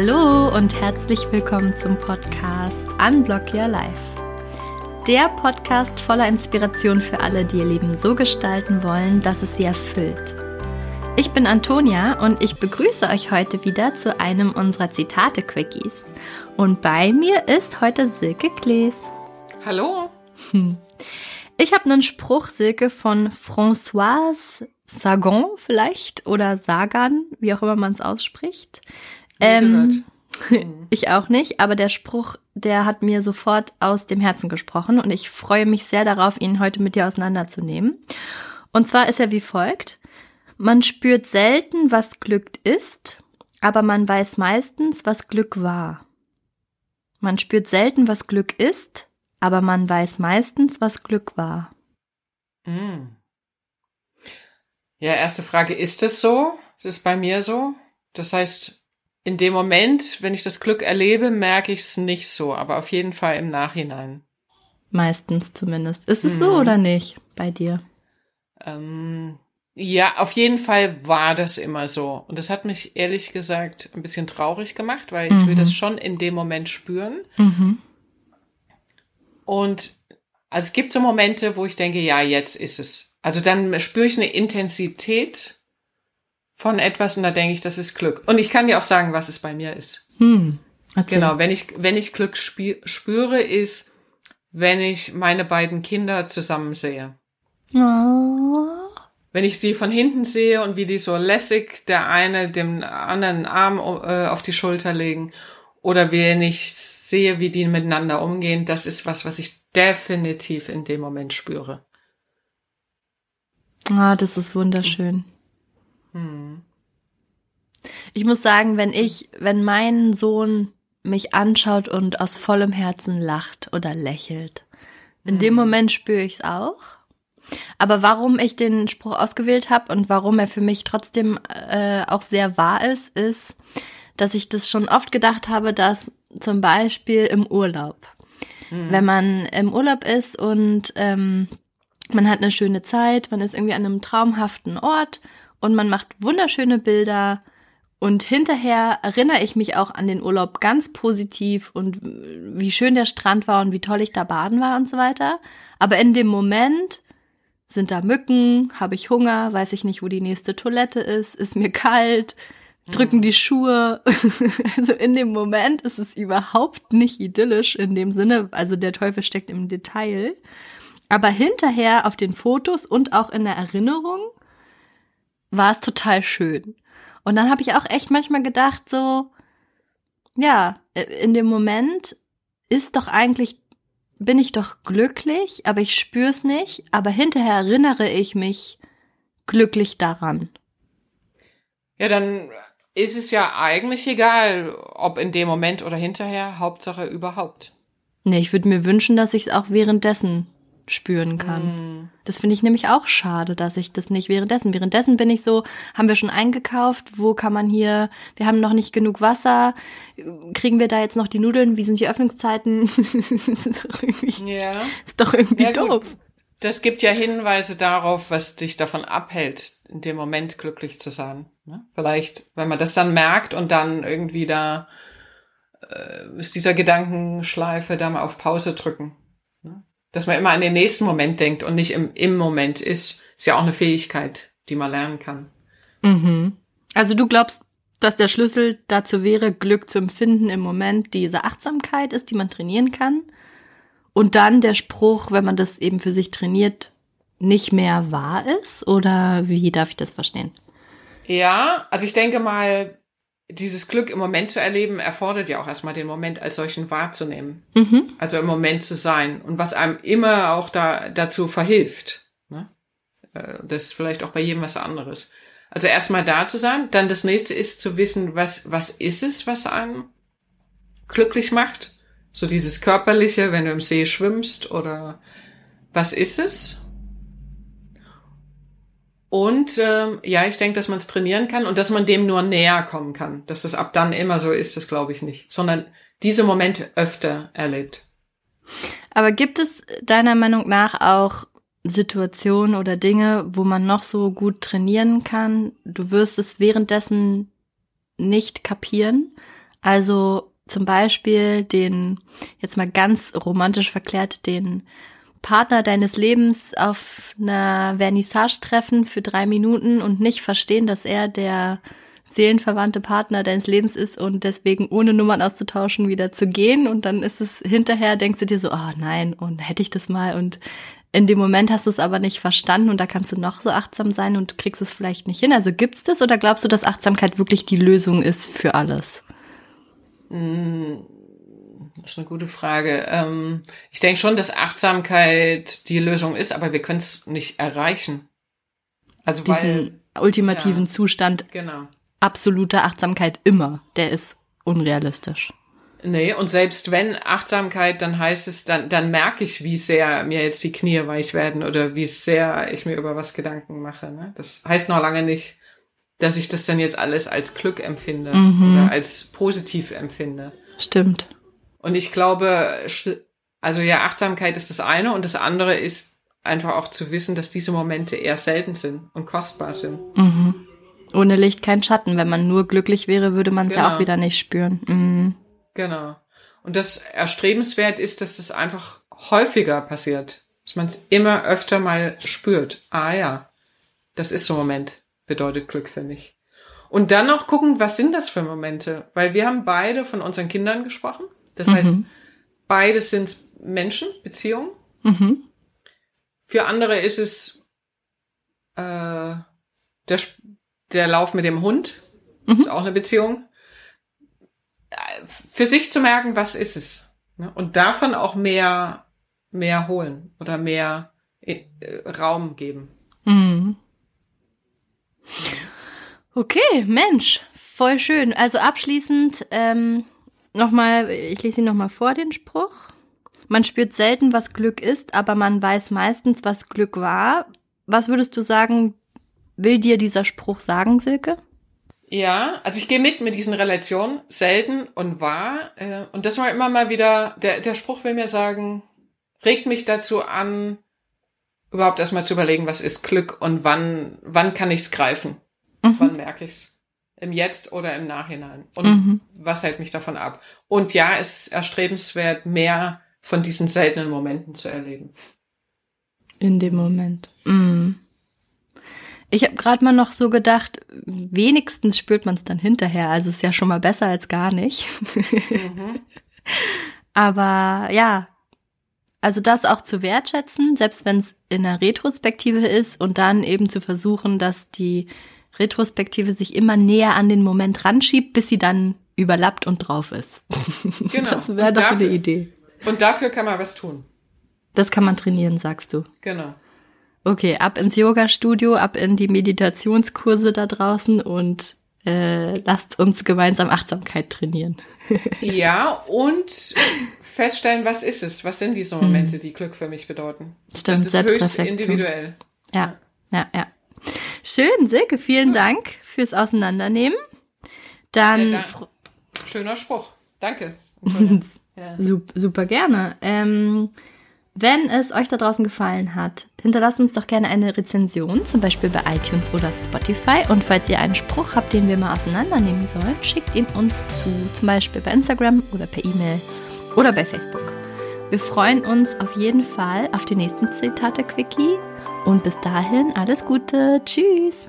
Hallo und herzlich willkommen zum Podcast Unblock Your Life. Der Podcast voller Inspiration für alle, die ihr Leben so gestalten wollen, dass es sie erfüllt. Ich bin Antonia und ich begrüße euch heute wieder zu einem unserer Zitate-Quickies. Und bei mir ist heute Silke Klees. Hallo. Ich habe einen Spruch, Silke, von Françoise Sagan vielleicht oder Sagan, wie auch immer man es ausspricht. Ähm, ich auch nicht, aber der Spruch, der hat mir sofort aus dem Herzen gesprochen und ich freue mich sehr darauf, ihn heute mit dir auseinanderzunehmen. Und zwar ist er wie folgt. Man spürt selten, was Glück ist, aber man weiß meistens, was Glück war. Man spürt selten, was Glück ist, aber man weiß meistens, was Glück war. Mm. Ja, erste Frage, ist es so? Ist bei mir so. Das heißt, in dem Moment, wenn ich das Glück erlebe, merke ich es nicht so, aber auf jeden Fall im Nachhinein. Meistens zumindest. Ist es mhm. so oder nicht bei dir? Ähm, ja, auf jeden Fall war das immer so. Und das hat mich ehrlich gesagt ein bisschen traurig gemacht, weil ich will das mhm. schon in dem Moment spüren. Mhm. Und also es gibt so Momente, wo ich denke, ja, jetzt ist es. Also dann spüre ich eine Intensität von etwas und da denke ich, das ist Glück. Und ich kann dir auch sagen, was es bei mir ist. Hm, genau, wenn ich, wenn ich Glück spüre, ist, wenn ich meine beiden Kinder zusammen sehe. Oh. Wenn ich sie von hinten sehe und wie die so lässig der eine dem anderen Arm äh, auf die Schulter legen oder wenn ich sehe, wie die miteinander umgehen, das ist was, was ich definitiv in dem Moment spüre. Ah, das ist wunderschön. Hm. Ich muss sagen, wenn ich, wenn mein Sohn mich anschaut und aus vollem Herzen lacht oder lächelt, in hm. dem Moment spüre ich es auch. Aber warum ich den Spruch ausgewählt habe und warum er für mich trotzdem äh, auch sehr wahr ist, ist, dass ich das schon oft gedacht habe, dass zum Beispiel im Urlaub, hm. wenn man im Urlaub ist und ähm, man hat eine schöne Zeit, man ist irgendwie an einem traumhaften Ort und man macht wunderschöne Bilder. Und hinterher erinnere ich mich auch an den Urlaub ganz positiv und wie schön der Strand war und wie toll ich da baden war und so weiter. Aber in dem Moment sind da Mücken, habe ich Hunger, weiß ich nicht, wo die nächste Toilette ist, ist mir kalt, drücken mhm. die Schuhe. also in dem Moment ist es überhaupt nicht idyllisch in dem Sinne, also der Teufel steckt im Detail. Aber hinterher auf den Fotos und auch in der Erinnerung war es total schön. Und dann habe ich auch echt manchmal gedacht, so, ja, äh, in dem Moment ist doch eigentlich, bin ich doch glücklich, aber ich spüre es nicht, aber hinterher erinnere ich mich glücklich daran. Ja, dann ist es ja eigentlich egal, ob in dem Moment oder hinterher, Hauptsache überhaupt. Nee, ich würde mir wünschen, dass ich es auch währenddessen spüren kann. Mm. Das finde ich nämlich auch schade, dass ich das nicht währenddessen. Währenddessen bin ich so, haben wir schon eingekauft, wo kann man hier, wir haben noch nicht genug Wasser, kriegen wir da jetzt noch die Nudeln, wie sind die Öffnungszeiten? ist doch irgendwie, ja. ist doch irgendwie ja, doof. Gut. Das gibt ja Hinweise darauf, was dich davon abhält, in dem Moment glücklich zu sein. Ne? Vielleicht, wenn man das dann merkt und dann irgendwie da äh, ist dieser Gedankenschleife da mal auf Pause drücken dass man immer an den nächsten Moment denkt und nicht im, im Moment ist, ist ja auch eine Fähigkeit, die man lernen kann. Mhm. Also du glaubst, dass der Schlüssel dazu wäre, Glück zu empfinden im Moment, diese Achtsamkeit ist, die man trainieren kann. Und dann der Spruch, wenn man das eben für sich trainiert, nicht mehr wahr ist? Oder wie darf ich das verstehen? Ja, also ich denke mal, dieses Glück im Moment zu erleben, erfordert ja auch erstmal den Moment als solchen wahrzunehmen. Mhm. Also im Moment zu sein. Und was einem immer auch da, dazu verhilft. Ne? Äh, das ist vielleicht auch bei jedem was anderes. Also erstmal da zu sein. Dann das nächste ist zu wissen, was, was ist es, was einem glücklich macht? So dieses körperliche, wenn du im See schwimmst oder was ist es? Und ähm, ja, ich denke, dass man es trainieren kann und dass man dem nur näher kommen kann. Dass das ab dann immer so ist, das glaube ich nicht. Sondern diese Momente öfter erlebt. Aber gibt es deiner Meinung nach auch Situationen oder Dinge, wo man noch so gut trainieren kann? Du wirst es währenddessen nicht kapieren, Also zum Beispiel den, jetzt mal ganz romantisch verklärt, den Partner deines Lebens auf einer Vernissage treffen für drei Minuten und nicht verstehen, dass er der seelenverwandte Partner deines Lebens ist und deswegen ohne Nummern auszutauschen wieder zu gehen und dann ist es hinterher, denkst du dir so, oh nein, und hätte ich das mal und in dem Moment hast du es aber nicht verstanden und da kannst du noch so achtsam sein und kriegst es vielleicht nicht hin. Also gibt's das oder glaubst du, dass Achtsamkeit wirklich die Lösung ist für alles? Mm, das ist eine gute Frage. Ähm, ich denke schon, dass Achtsamkeit die Lösung ist, aber wir können es nicht erreichen. Also Diesen weil, ultimativen ja, Zustand genau. absoluter Achtsamkeit immer, der ist unrealistisch. Nee, und selbst wenn Achtsamkeit, dann heißt es, dann, dann merke ich, wie sehr mir jetzt die Knie weich werden oder wie sehr ich mir über was Gedanken mache. Ne? Das heißt noch lange nicht, dass ich das dann jetzt alles als Glück empfinde mhm. oder als positiv empfinde. Stimmt. Und ich glaube, also ja, Achtsamkeit ist das eine und das andere ist einfach auch zu wissen, dass diese Momente eher selten sind und kostbar sind. Mhm. Ohne Licht kein Schatten. Wenn man nur glücklich wäre, würde man es genau. ja auch wieder nicht spüren. Mhm. Genau. Und das erstrebenswert ist, dass das einfach häufiger passiert. Dass man es immer öfter mal spürt. Ah ja, das ist so ein Moment, bedeutet Glück für mich. Und dann noch gucken, was sind das für Momente? Weil wir haben beide von unseren Kindern gesprochen. Das mhm. heißt, beides sind Menschen, Beziehungen. Mhm. Für andere ist es äh, der, der Lauf mit dem Hund. Mhm. Ist auch eine Beziehung für sich zu merken, was ist es. Ne? Und davon auch mehr, mehr holen oder mehr äh, Raum geben. Mhm. Okay, Mensch, voll schön. Also abschließend ähm, nochmal, ich lese ihn nochmal vor, den Spruch. Man spürt selten, was Glück ist, aber man weiß meistens, was Glück war. Was würdest du sagen, will dir dieser Spruch sagen, Silke? Ja, also ich gehe mit mit diesen Relationen, selten und wahr. Äh, und das war immer mal wieder, der, der Spruch will mir sagen, regt mich dazu an, überhaupt erstmal zu überlegen, was ist Glück und wann, wann kann ich es greifen? Mhm. Wann merke ich es? Im Jetzt oder im Nachhinein? Und mhm. was hält mich davon ab? Und ja, es ist erstrebenswert, mehr von diesen seltenen Momenten zu erleben. In dem Moment. Mhm. Ich habe gerade mal noch so gedacht, wenigstens spürt man es dann hinterher. Also ist ja schon mal besser als gar nicht. Mhm. Aber ja, also das auch zu wertschätzen, selbst wenn es in der Retrospektive ist und dann eben zu versuchen, dass die Retrospektive sich immer näher an den Moment ranschiebt, bis sie dann überlappt und drauf ist. Genau. Das wäre doch dafür, eine Idee. Und dafür kann man was tun. Das kann man trainieren, sagst du. Genau. Okay, ab ins Yoga-Studio, ab in die Meditationskurse da draußen und äh, lasst uns gemeinsam Achtsamkeit trainieren. ja, und feststellen, was ist es? Was sind diese Momente, hm. die Glück für mich bedeuten? Stimmt, das ist höchst individuell. Ja, ja, ja. Schön, Silke, vielen Dank fürs Auseinandernehmen. Dann. Ja, Schöner Spruch. Danke. ja. Super gerne. Ähm, wenn es euch da draußen gefallen hat, hinterlasst uns doch gerne eine Rezension, zum Beispiel bei iTunes oder Spotify. Und falls ihr einen Spruch habt, den wir mal auseinandernehmen sollen, schickt ihn uns zu, zum Beispiel bei Instagram oder per E-Mail oder bei Facebook. Wir freuen uns auf jeden Fall auf die nächsten Zitate-Quickie und bis dahin alles Gute. Tschüss.